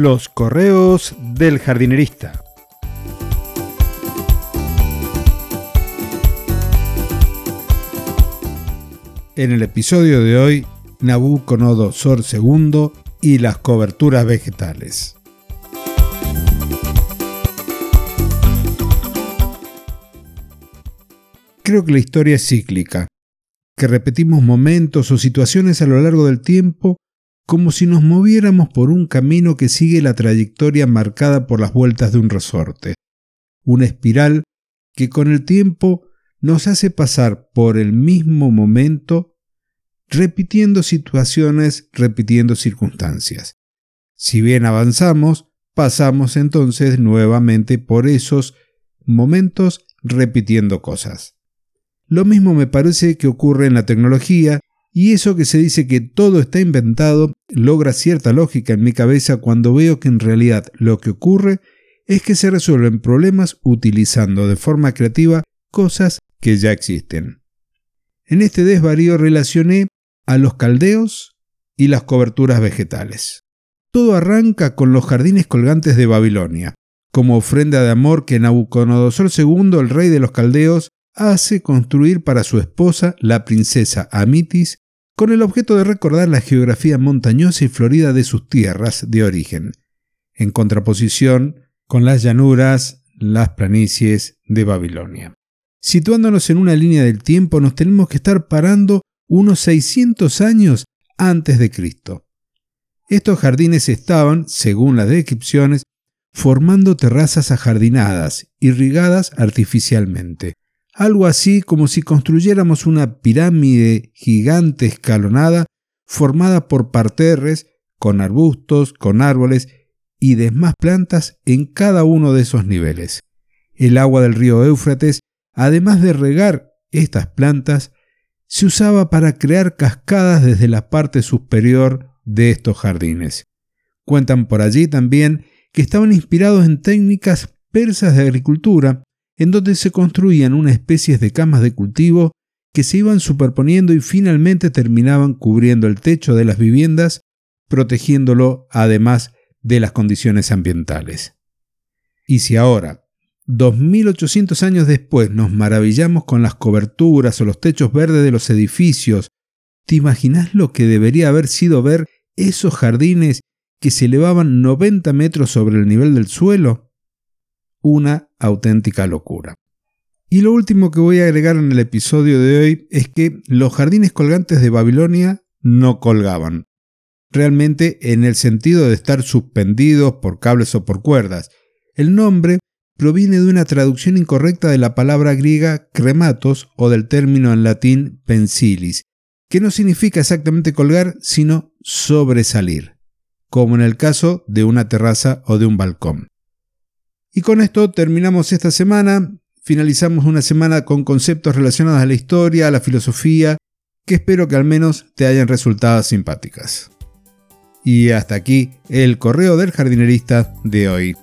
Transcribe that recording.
Los correos del jardinerista. En el episodio de hoy, Nabucodonosor II y las coberturas vegetales. Creo que la historia es cíclica, que repetimos momentos o situaciones a lo largo del tiempo como si nos moviéramos por un camino que sigue la trayectoria marcada por las vueltas de un resorte, una espiral que con el tiempo nos hace pasar por el mismo momento repitiendo situaciones, repitiendo circunstancias. Si bien avanzamos, pasamos entonces nuevamente por esos momentos repitiendo cosas. Lo mismo me parece que ocurre en la tecnología y eso que se dice que todo está inventado logra cierta lógica en mi cabeza cuando veo que en realidad lo que ocurre es que se resuelven problemas utilizando de forma creativa cosas que ya existen. En este desvarío relacioné a los caldeos y las coberturas vegetales. Todo arranca con los jardines colgantes de Babilonia, como ofrenda de amor que Nabucodonosor II, el rey de los caldeos, hace construir para su esposa, la princesa Amitis, con el objeto de recordar la geografía montañosa y florida de sus tierras de origen, en contraposición con las llanuras, las planicies de Babilonia. Situándonos en una línea del tiempo, nos tenemos que estar parando unos 600 años antes de Cristo. Estos jardines estaban, según las descripciones, formando terrazas ajardinadas, irrigadas artificialmente, algo así como si construyéramos una pirámide gigante escalonada formada por parterres, con arbustos, con árboles y demás plantas en cada uno de esos niveles. El agua del río Éufrates, además de regar estas plantas, se usaba para crear cascadas desde la parte superior de estos jardines. Cuentan por allí también que estaban inspirados en técnicas persas de agricultura en donde se construían una especie de camas de cultivo que se iban superponiendo y finalmente terminaban cubriendo el techo de las viviendas, protegiéndolo además de las condiciones ambientales. Y si ahora, 2800 años después, nos maravillamos con las coberturas o los techos verdes de los edificios, ¿te imaginas lo que debería haber sido ver esos jardines que se elevaban 90 metros sobre el nivel del suelo? una auténtica locura. Y lo último que voy a agregar en el episodio de hoy es que los jardines colgantes de Babilonia no colgaban. Realmente en el sentido de estar suspendidos por cables o por cuerdas. El nombre proviene de una traducción incorrecta de la palabra griega crematos o del término en latín pensilis, que no significa exactamente colgar, sino sobresalir, como en el caso de una terraza o de un balcón. Y con esto terminamos esta semana. Finalizamos una semana con conceptos relacionados a la historia, a la filosofía, que espero que al menos te hayan resultado simpáticas. Y hasta aquí el correo del jardinerista de hoy.